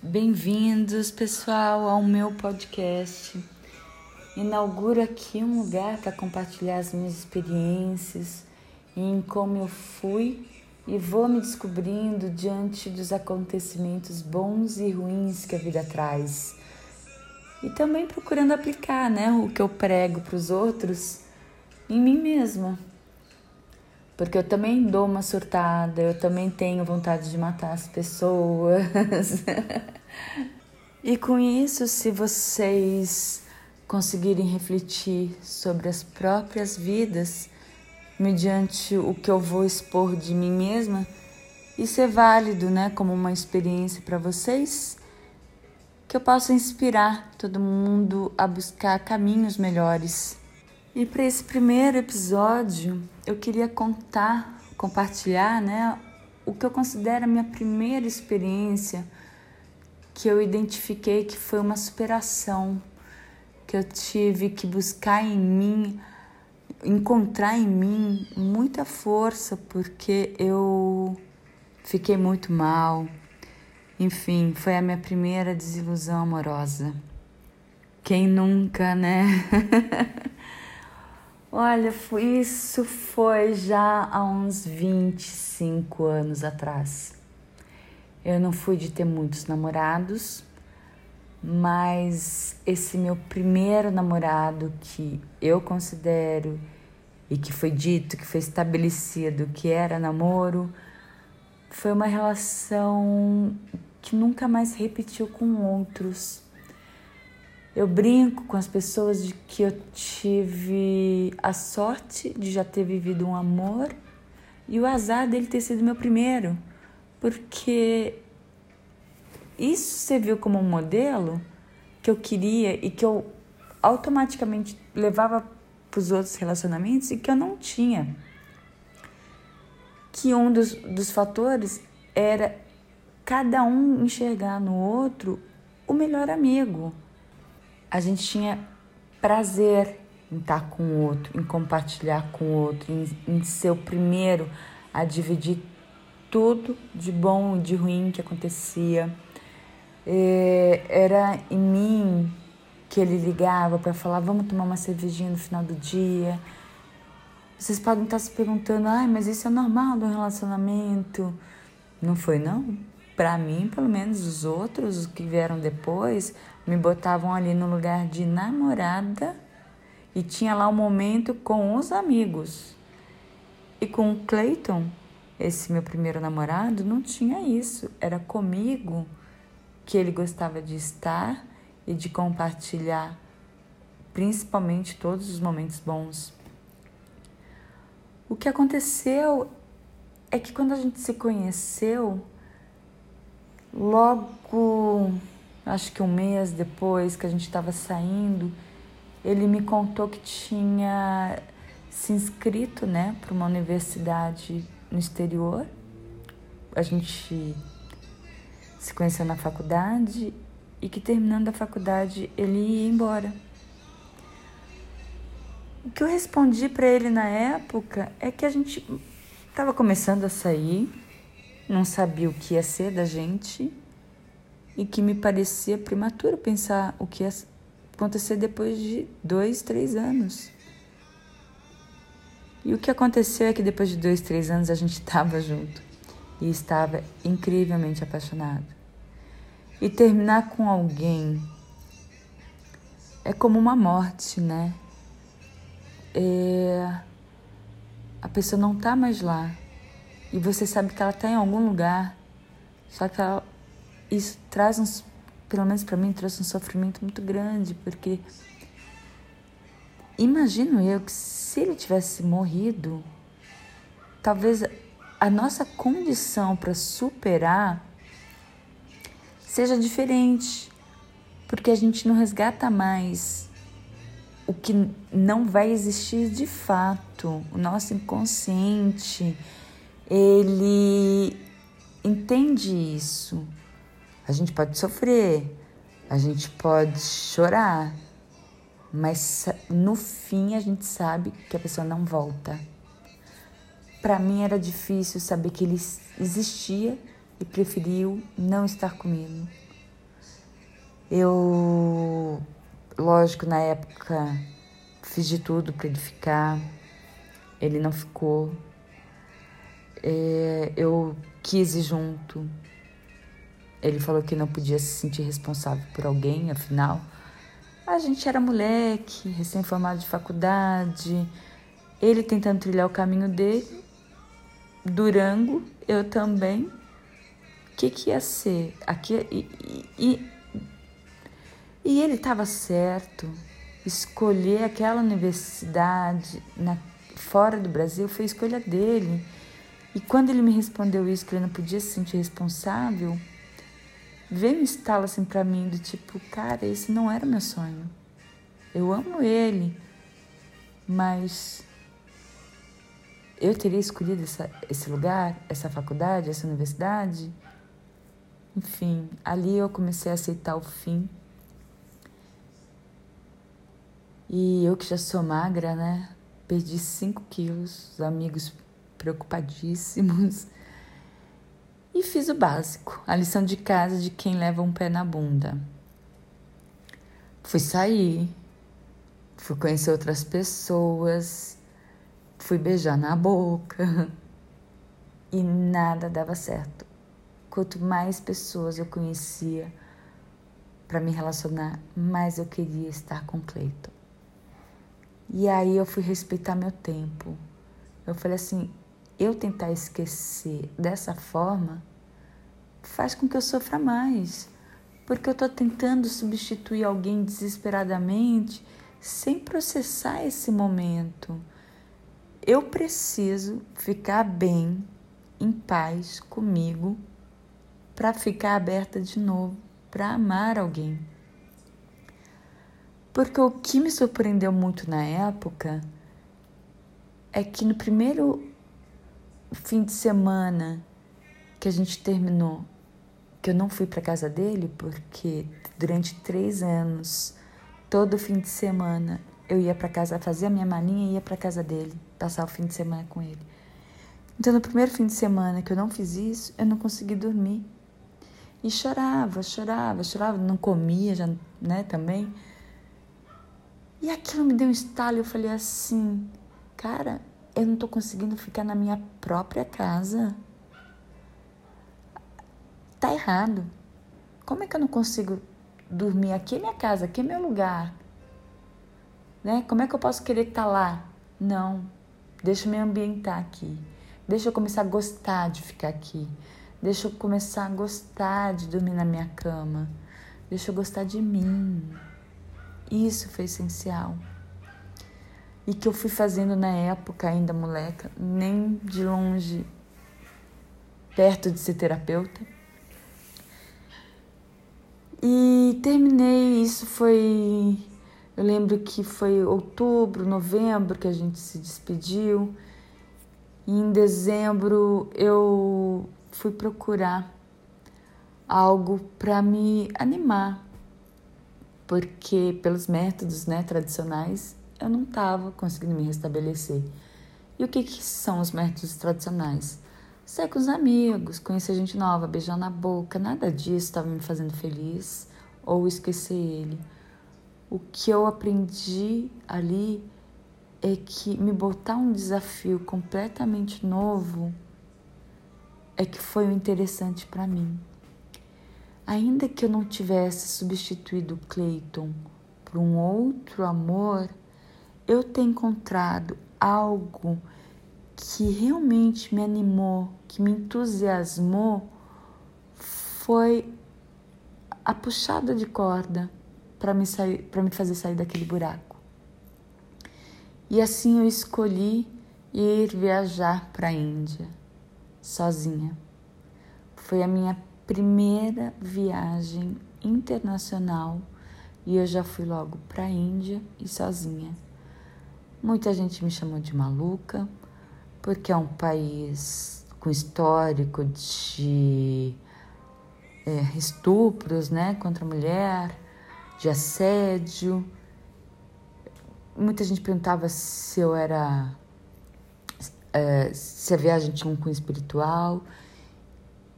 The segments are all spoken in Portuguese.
Bem-vindos, pessoal, ao meu podcast. Inauguro aqui um lugar para compartilhar as minhas experiências em como eu fui e vou me descobrindo diante dos acontecimentos bons e ruins que a vida traz. E também procurando aplicar, né, o que eu prego para os outros em mim mesma. Porque eu também dou uma surtada, eu também tenho vontade de matar as pessoas. e com isso, se vocês conseguirem refletir sobre as próprias vidas, mediante o que eu vou expor de mim mesma, isso é válido, né, como uma experiência para vocês, que eu possa inspirar todo mundo a buscar caminhos melhores e para esse primeiro episódio, eu queria contar, compartilhar, né, o que eu considero a minha primeira experiência que eu identifiquei que foi uma superação, que eu tive que buscar em mim, encontrar em mim muita força, porque eu fiquei muito mal. Enfim, foi a minha primeira desilusão amorosa. Quem nunca, né? Olha, isso foi já há uns 25 anos atrás. Eu não fui de ter muitos namorados, mas esse meu primeiro namorado que eu considero e que foi dito, que foi estabelecido que era namoro, foi uma relação que nunca mais repetiu com outros. Eu brinco com as pessoas de que eu tive a sorte de já ter vivido um amor e o azar dele ter sido meu primeiro, porque isso serviu como um modelo que eu queria e que eu automaticamente levava para os outros relacionamentos e que eu não tinha. Que um dos, dos fatores era cada um enxergar no outro o melhor amigo a gente tinha prazer em estar com o outro, em compartilhar com o outro, em, em ser o primeiro a dividir tudo de bom e de ruim que acontecia. É, era em mim que ele ligava para falar: vamos tomar uma cervejinha no final do dia. Vocês podem estar se perguntando: ai, mas isso é normal do relacionamento? Não foi, não? Para mim, pelo menos, os outros, os que vieram depois, me botavam ali no lugar de namorada e tinha lá um momento com os amigos. E com o Clayton, esse meu primeiro namorado, não tinha isso. Era comigo que ele gostava de estar e de compartilhar, principalmente todos os momentos bons. O que aconteceu é que quando a gente se conheceu, logo acho que um mês depois que a gente estava saindo, ele me contou que tinha se inscrito né, para uma universidade no exterior. A gente se conheceu na faculdade e que terminando a faculdade ele ia embora. O que eu respondi para ele na época é que a gente estava começando a sair, não sabia o que ia ser da gente e que me parecia prematuro pensar o que ia acontecer depois de dois, três anos. E o que aconteceu é que depois de dois, três anos a gente estava junto e estava incrivelmente apaixonado. E terminar com alguém é como uma morte, né? É... A pessoa não está mais lá e você sabe que ela está em algum lugar, só que ela isso traz uns, pelo menos para mim, trouxe um sofrimento muito grande, porque imagino eu que se ele tivesse morrido, talvez a nossa condição para superar seja diferente, porque a gente não resgata mais o que não vai existir de fato. O nosso inconsciente, ele entende isso. A gente pode sofrer, a gente pode chorar, mas no fim a gente sabe que a pessoa não volta. Para mim era difícil saber que ele existia e preferiu não estar comigo. Eu, lógico, na época fiz de tudo para ele ficar, ele não ficou. É, eu quis ir junto. Ele falou que não podia se sentir responsável por alguém, afinal. A gente era moleque, recém-formado de faculdade, ele tentando trilhar o caminho dele, Durango, eu também. O que, que ia ser? Aqui, e, e, e ele estava certo. Escolher aquela universidade na, fora do Brasil foi escolha dele. E quando ele me respondeu isso, que ele não podia se sentir responsável, veio um estalo assim para mim do tipo, cara, esse não era meu sonho. Eu amo ele, mas eu teria escolhido essa, esse lugar, essa faculdade, essa universidade? Enfim, ali eu comecei a aceitar o fim. E eu que já sou magra, né? Perdi 5 quilos, os amigos preocupadíssimos. E fiz o básico, a lição de casa de quem leva um pé na bunda. Fui sair, fui conhecer outras pessoas, fui beijar na boca e nada dava certo. Quanto mais pessoas eu conhecia para me relacionar, mais eu queria estar com Cleiton. E aí eu fui respeitar meu tempo. Eu falei assim, eu tentar esquecer dessa forma faz com que eu sofra mais, porque eu estou tentando substituir alguém desesperadamente sem processar esse momento. Eu preciso ficar bem, em paz comigo, para ficar aberta de novo, para amar alguém. Porque o que me surpreendeu muito na época é que no primeiro fim de semana que a gente terminou, que eu não fui para casa dele, porque durante três anos, todo fim de semana, eu ia para casa, fazia a minha malinha e ia para casa dele, passar o fim de semana com ele. Então, no primeiro fim de semana que eu não fiz isso, eu não consegui dormir. E chorava, chorava, chorava, não comia já, né, também. E aquilo me deu um estalo, eu falei assim, cara, eu não tô conseguindo ficar na minha própria casa. Tá errado. Como é que eu não consigo dormir aqui é minha casa, aqui é meu lugar? Né? Como é que eu posso querer estar tá lá? Não. Deixa eu me ambientar aqui. Deixa eu começar a gostar de ficar aqui. Deixa eu começar a gostar de dormir na minha cama. Deixa eu gostar de mim. Isso foi essencial. E que eu fui fazendo na época, ainda moleca, nem de longe perto de ser terapeuta. E terminei, isso foi. Eu lembro que foi outubro, novembro que a gente se despediu. E em dezembro eu fui procurar algo para me animar, porque pelos métodos né, tradicionais eu não estava conseguindo me restabelecer. E o que, que são os métodos tradicionais? sair com os amigos, conhecer gente nova, beijar na boca, nada disso estava me fazendo feliz ou esquecer ele. O que eu aprendi ali é que me botar um desafio completamente novo é que foi o interessante para mim. Ainda que eu não tivesse substituído Clayton por um outro amor, eu tenho encontrado algo que realmente me animou, que me entusiasmou, foi a puxada de corda para me, sair, me fazer sair daquele buraco. E assim eu escolhi ir viajar para a Índia, sozinha. Foi a minha primeira viagem internacional e eu já fui logo para a Índia e sozinha. Muita gente me chamou de maluca, porque é um país com histórico de é, estupros né, contra a mulher, de assédio. Muita gente perguntava se eu era. É, se a viagem tinha um cunho espiritual.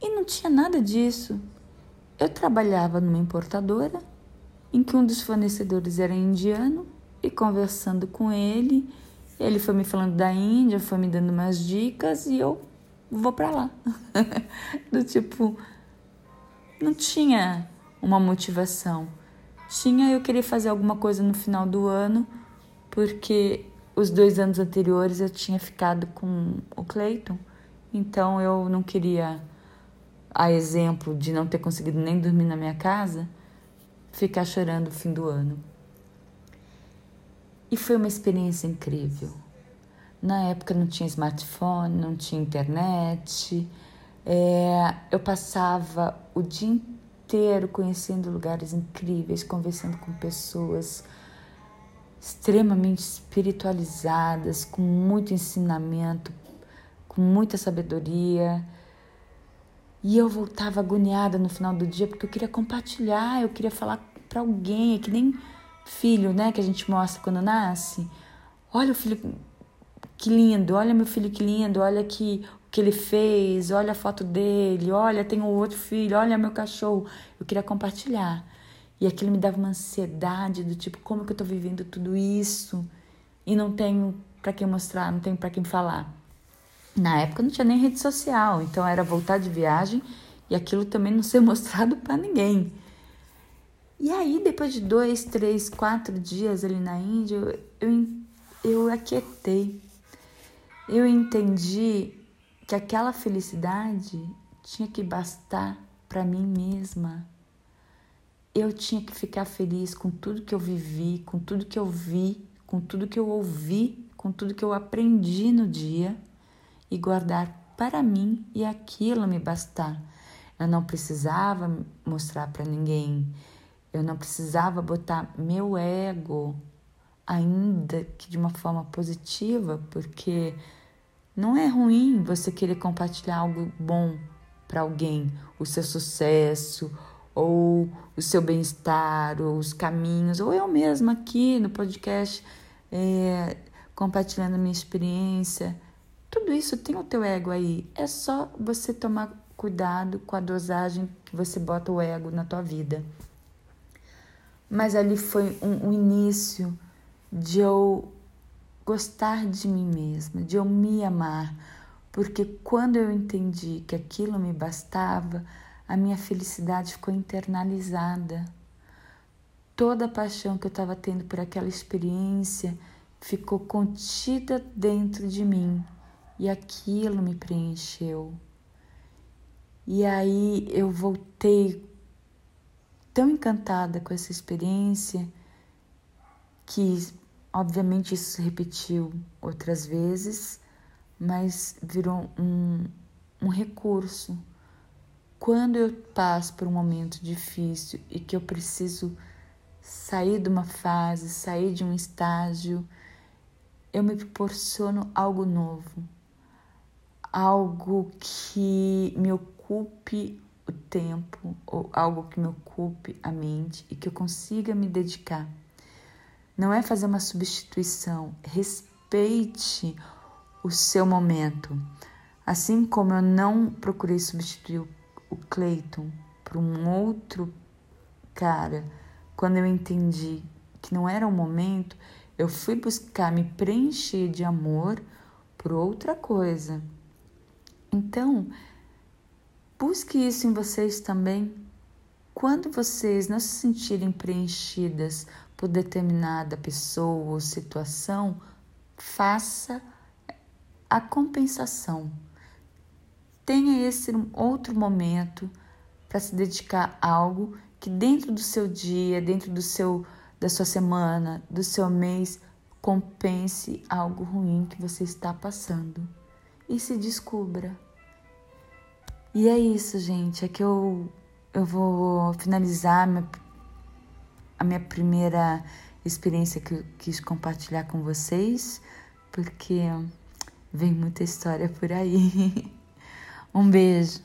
E não tinha nada disso. Eu trabalhava numa importadora em que um dos fornecedores era indiano e conversando com ele, ele foi me falando da Índia, foi me dando umas dicas e eu vou para lá. Do tipo, não tinha uma motivação. Tinha eu querer fazer alguma coisa no final do ano, porque os dois anos anteriores eu tinha ficado com o Cleiton, então eu não queria, a exemplo de não ter conseguido nem dormir na minha casa, ficar chorando o fim do ano. E foi uma experiência incrível. Na época não tinha smartphone, não tinha internet. É, eu passava o dia inteiro conhecendo lugares incríveis, conversando com pessoas extremamente espiritualizadas, com muito ensinamento, com muita sabedoria. E eu voltava agoniada no final do dia porque eu queria compartilhar, eu queria falar para alguém, é que nem filho, né, que a gente mostra quando nasce. Olha o filho que lindo, olha meu filho que lindo, olha que que ele fez, olha a foto dele, olha, tem um outro filho, olha meu cachorro. Eu queria compartilhar. E aquilo me dava uma ansiedade do tipo, como que eu tô vivendo tudo isso e não tenho para quem mostrar, não tenho para quem falar. Na época não tinha nem rede social, então era voltar de viagem e aquilo também não ser mostrado para ninguém. E aí, depois de dois, três, quatro dias ali na Índia, eu, eu, aquietei. Eu entendi que aquela felicidade tinha que bastar para mim mesma. Eu tinha que ficar feliz com tudo que eu vivi, com tudo que eu vi, com tudo que eu ouvi, com tudo que eu aprendi no dia e guardar para mim e aquilo me bastar. Eu não precisava mostrar para ninguém. Eu não precisava botar meu ego, ainda que de uma forma positiva, porque não é ruim você querer compartilhar algo bom para alguém, o seu sucesso, ou o seu bem-estar, ou os caminhos, ou eu mesma aqui no podcast é, compartilhando minha experiência. Tudo isso tem o teu ego aí. É só você tomar cuidado com a dosagem que você bota o ego na tua vida mas ali foi um, um início de eu gostar de mim mesma, de eu me amar, porque quando eu entendi que aquilo me bastava, a minha felicidade ficou internalizada. Toda a paixão que eu estava tendo por aquela experiência ficou contida dentro de mim e aquilo me preencheu. E aí eu voltei tão encantada com essa experiência que, obviamente, isso se repetiu outras vezes, mas virou um, um recurso. Quando eu passo por um momento difícil e que eu preciso sair de uma fase, sair de um estágio, eu me proporciono algo novo, algo que me ocupe o tempo ou algo que me ocupe a mente e que eu consiga me dedicar. Não é fazer uma substituição, respeite o seu momento. Assim como eu não procurei substituir o Clayton por um outro cara, quando eu entendi que não era o momento, eu fui buscar me preencher de amor por outra coisa. Então, Busque isso em vocês também. Quando vocês não se sentirem preenchidas por determinada pessoa ou situação, faça a compensação. Tenha esse outro momento para se dedicar a algo que dentro do seu dia, dentro do seu da sua semana, do seu mês, compense algo ruim que você está passando e se descubra. E é isso, gente. É que eu, eu vou finalizar minha, a minha primeira experiência que eu quis compartilhar com vocês, porque vem muita história por aí. Um beijo.